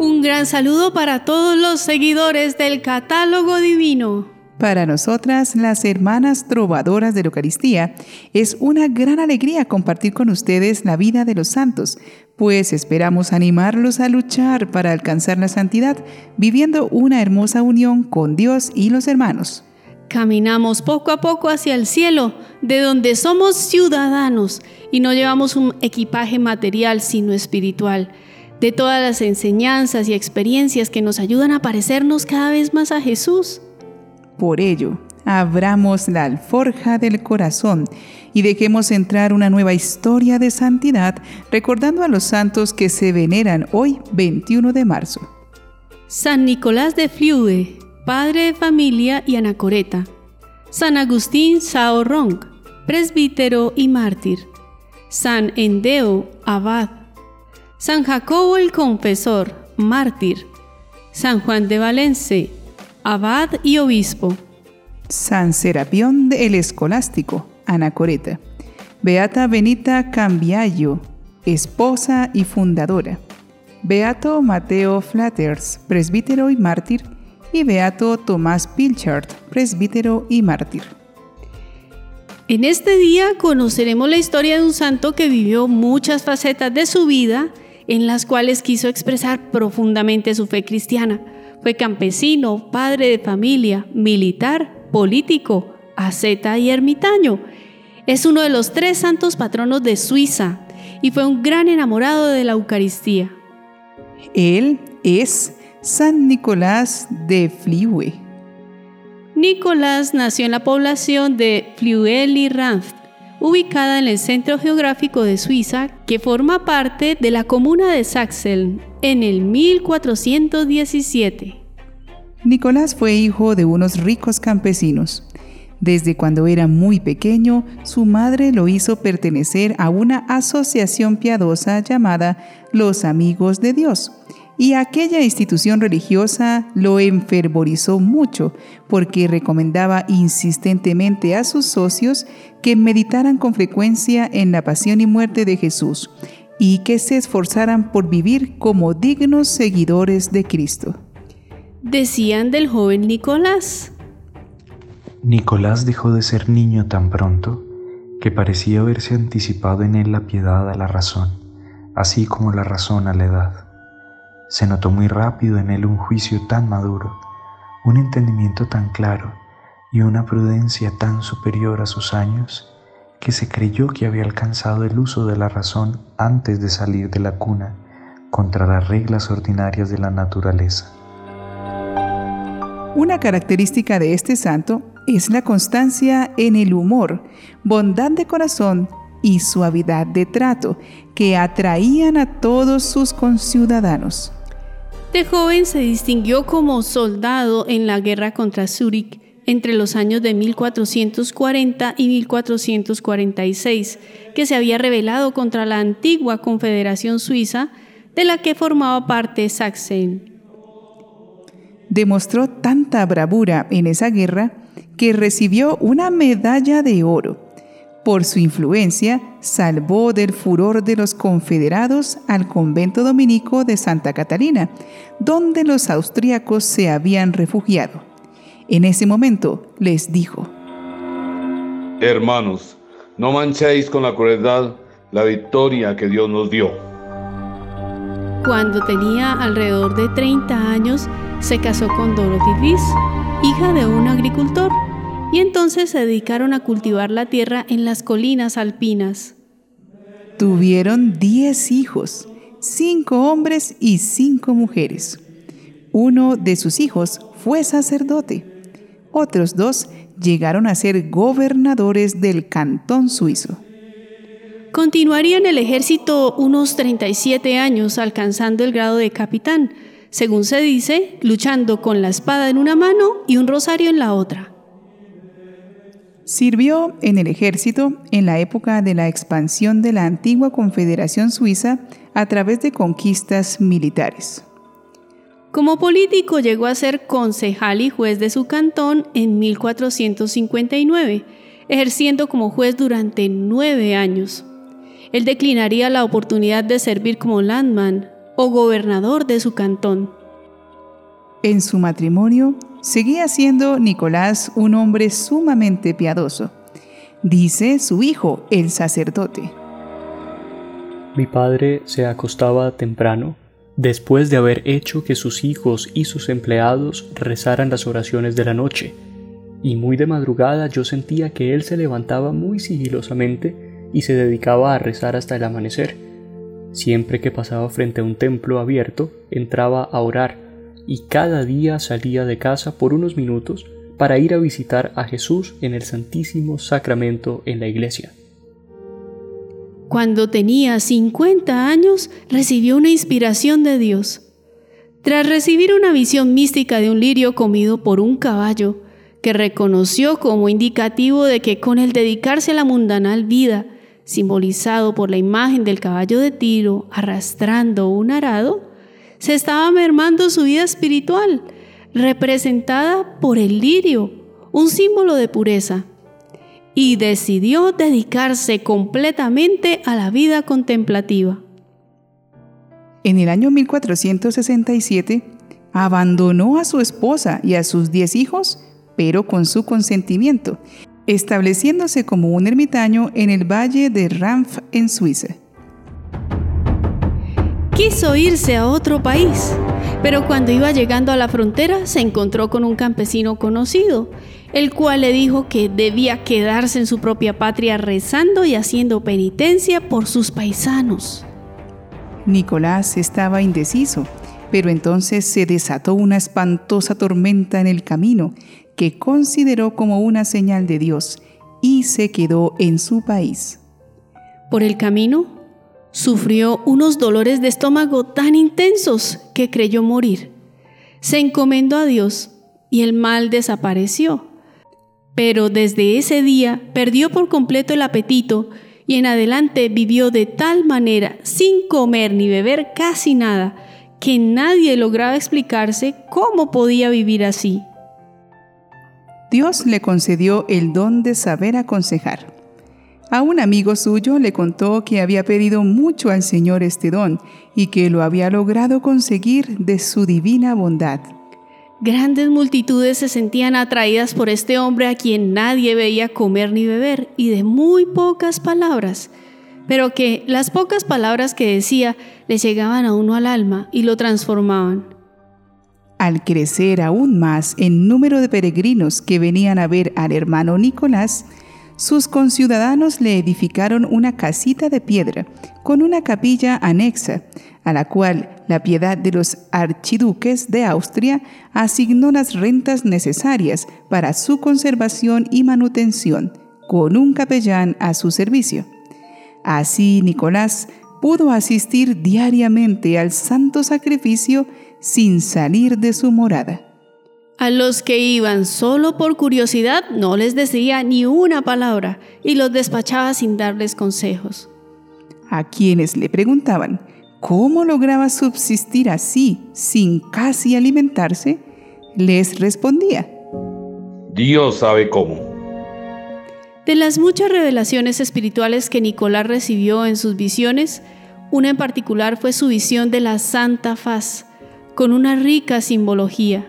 Un gran saludo para todos los seguidores del catálogo divino. Para nosotras, las hermanas trovadoras de la Eucaristía, es una gran alegría compartir con ustedes la vida de los santos, pues esperamos animarlos a luchar para alcanzar la santidad, viviendo una hermosa unión con Dios y los hermanos. Caminamos poco a poco hacia el cielo, de donde somos ciudadanos y no llevamos un equipaje material, sino espiritual de todas las enseñanzas y experiencias que nos ayudan a parecernos cada vez más a Jesús. Por ello, abramos la alforja del corazón y dejemos entrar una nueva historia de santidad recordando a los santos que se veneran hoy 21 de marzo. San Nicolás de Fliude, padre de familia y anacoreta. San Agustín Saorrong, presbítero y mártir. San Endeo, abad. San Jacobo el Confesor, mártir. San Juan de Valence, abad y obispo. San Serapión el Escolástico, anacoreta. Beata Benita Cambiallo, esposa y fundadora. Beato Mateo Flatters, presbítero y mártir. Y Beato Tomás Pilchard, presbítero y mártir. En este día conoceremos la historia de un santo que vivió muchas facetas de su vida en las cuales quiso expresar profundamente su fe cristiana. Fue campesino, padre de familia, militar, político, asceta y ermitaño. Es uno de los tres santos patronos de Suiza y fue un gran enamorado de la Eucaristía. Él es San Nicolás de Fliue. Nicolás nació en la población de Fliuel-y-Ranft, ubicada en el centro geográfico de Suiza, que forma parte de la comuna de Sachsen, en el 1417. Nicolás fue hijo de unos ricos campesinos. Desde cuando era muy pequeño, su madre lo hizo pertenecer a una asociación piadosa llamada Los Amigos de Dios, y aquella institución religiosa lo enfervorizó mucho porque recomendaba insistentemente a sus socios que meditaran con frecuencia en la pasión y muerte de Jesús y que se esforzaran por vivir como dignos seguidores de Cristo. Decían del joven Nicolás. Nicolás dejó de ser niño tan pronto que parecía haberse anticipado en él la piedad a la razón, así como la razón a la edad. Se notó muy rápido en él un juicio tan maduro, un entendimiento tan claro y una prudencia tan superior a sus años que se creyó que había alcanzado el uso de la razón antes de salir de la cuna contra las reglas ordinarias de la naturaleza. Una característica de este santo es la constancia en el humor, bondad de corazón y suavidad de trato que atraían a todos sus conciudadanos. De joven se distinguió como soldado en la guerra contra Zúrich entre los años de 1440 y 1446, que se había rebelado contra la antigua Confederación Suiza de la que formaba parte Sachsen. Demostró tanta bravura en esa guerra que recibió una medalla de oro por su influencia, salvó del furor de los confederados al convento dominico de Santa Catalina, donde los austríacos se habían refugiado. En ese momento les dijo, Hermanos, no manchéis con la crueldad la victoria que Dios nos dio. Cuando tenía alrededor de 30 años, se casó con Dorothy Ries, hija de un agricultor y entonces se dedicaron a cultivar la tierra en las colinas alpinas. Tuvieron diez hijos, cinco hombres y cinco mujeres. Uno de sus hijos fue sacerdote. Otros dos llegaron a ser gobernadores del cantón suizo. Continuaría en el ejército unos 37 años, alcanzando el grado de capitán, según se dice, luchando con la espada en una mano y un rosario en la otra. Sirvió en el ejército en la época de la expansión de la antigua Confederación Suiza a través de conquistas militares. Como político llegó a ser concejal y juez de su cantón en 1459, ejerciendo como juez durante nueve años. Él declinaría la oportunidad de servir como landman, o gobernador de su cantón. En su matrimonio, seguía siendo Nicolás un hombre sumamente piadoso. Dice su hijo, el sacerdote. Mi padre se acostaba temprano, después de haber hecho que sus hijos y sus empleados rezaran las oraciones de la noche, y muy de madrugada yo sentía que él se levantaba muy sigilosamente y se dedicaba a rezar hasta el amanecer. Siempre que pasaba frente a un templo abierto, entraba a orar, y cada día salía de casa por unos minutos para ir a visitar a Jesús en el Santísimo Sacramento en la iglesia. Cuando tenía 50 años, recibió una inspiración de Dios. Tras recibir una visión mística de un lirio comido por un caballo, que reconoció como indicativo de que con el dedicarse a la mundanal vida, simbolizado por la imagen del caballo de tiro arrastrando un arado, se estaba mermando su vida espiritual, representada por el lirio, un símbolo de pureza y decidió dedicarse completamente a la vida contemplativa. En el año 1467, abandonó a su esposa y a sus diez hijos, pero con su consentimiento, estableciéndose como un ermitaño en el valle de Ranf en Suiza. Quiso irse a otro país, pero cuando iba llegando a la frontera se encontró con un campesino conocido el cual le dijo que debía quedarse en su propia patria rezando y haciendo penitencia por sus paisanos. Nicolás estaba indeciso, pero entonces se desató una espantosa tormenta en el camino que consideró como una señal de Dios y se quedó en su país. Por el camino, sufrió unos dolores de estómago tan intensos que creyó morir. Se encomendó a Dios y el mal desapareció pero desde ese día perdió por completo el apetito y en adelante vivió de tal manera, sin comer ni beber casi nada, que nadie lograba explicarse cómo podía vivir así. Dios le concedió el don de saber aconsejar. A un amigo suyo le contó que había pedido mucho al Señor este don y que lo había logrado conseguir de su divina bondad. Grandes multitudes se sentían atraídas por este hombre a quien nadie veía comer ni beber y de muy pocas palabras, pero que las pocas palabras que decía le llegaban a uno al alma y lo transformaban. Al crecer aún más en número de peregrinos que venían a ver al hermano Nicolás, sus conciudadanos le edificaron una casita de piedra con una capilla anexa, a la cual la piedad de los archiduques de Austria asignó las rentas necesarias para su conservación y manutención, con un capellán a su servicio. Así Nicolás pudo asistir diariamente al santo sacrificio sin salir de su morada. A los que iban solo por curiosidad no les decía ni una palabra y los despachaba sin darles consejos. A quienes le preguntaban cómo lograba subsistir así sin casi alimentarse, les respondía. Dios sabe cómo. De las muchas revelaciones espirituales que Nicolás recibió en sus visiones, una en particular fue su visión de la Santa Faz, con una rica simbología.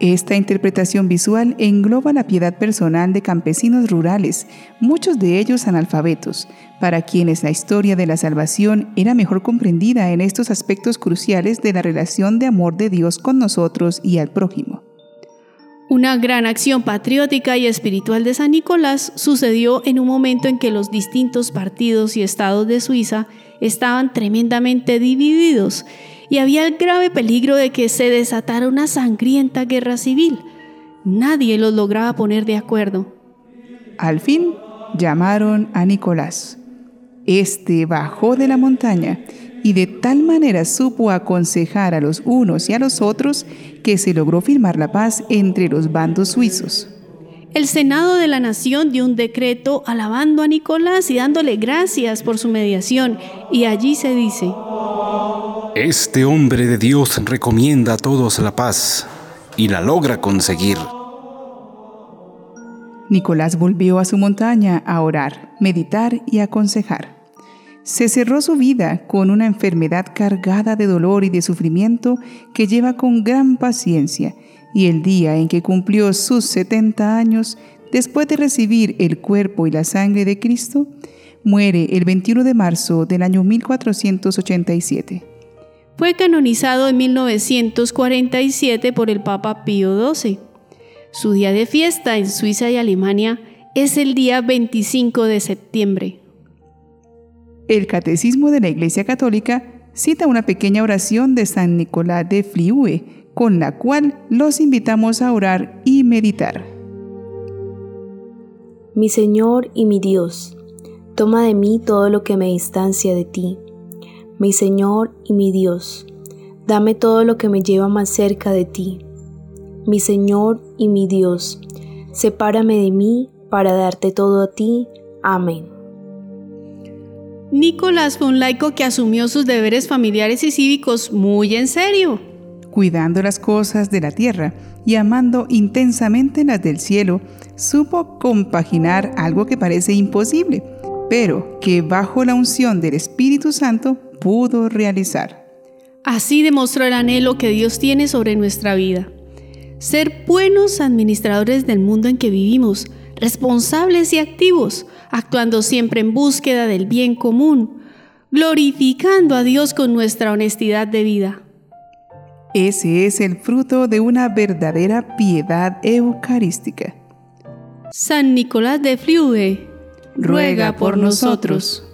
Esta interpretación visual engloba la piedad personal de campesinos rurales, muchos de ellos analfabetos, para quienes la historia de la salvación era mejor comprendida en estos aspectos cruciales de la relación de amor de Dios con nosotros y al prójimo. Una gran acción patriótica y espiritual de San Nicolás sucedió en un momento en que los distintos partidos y estados de Suiza estaban tremendamente divididos y había el grave peligro de que se desatara una sangrienta guerra civil. Nadie los lograba poner de acuerdo. Al fin llamaron a Nicolás. Este bajó de la montaña y de tal manera supo aconsejar a los unos y a los otros que se logró firmar la paz entre los bandos suizos. El Senado de la Nación dio un decreto alabando a Nicolás y dándole gracias por su mediación, y allí se dice, este hombre de Dios recomienda a todos la paz y la logra conseguir. Nicolás volvió a su montaña a orar, meditar y aconsejar. Se cerró su vida con una enfermedad cargada de dolor y de sufrimiento que lleva con gran paciencia, y el día en que cumplió sus 70 años, después de recibir el cuerpo y la sangre de Cristo, muere el 21 de marzo del año 1487. Fue canonizado en 1947 por el Papa Pío XII. Su día de fiesta en Suiza y Alemania es el día 25 de septiembre. El Catecismo de la Iglesia Católica cita una pequeña oración de San Nicolás de Fliue, con la cual los invitamos a orar y meditar. Mi Señor y mi Dios, toma de mí todo lo que me distancia de ti. Mi Señor y mi Dios, dame todo lo que me lleva más cerca de ti. Mi Señor y mi Dios, sepárame de mí para darte todo a ti. Amén. Nicolás fue un laico que asumió sus deberes familiares y cívicos muy en serio. Cuidando las cosas de la tierra y amando intensamente las del cielo, supo compaginar algo que parece imposible, pero que bajo la unción del Espíritu Santo pudo realizar. Así demostró el anhelo que Dios tiene sobre nuestra vida. Ser buenos administradores del mundo en que vivimos, responsables y activos, actuando siempre en búsqueda del bien común, glorificando a Dios con nuestra honestidad de vida. Ese es el fruto de una verdadera piedad eucarística. San Nicolás de Friude, ruega por nosotros.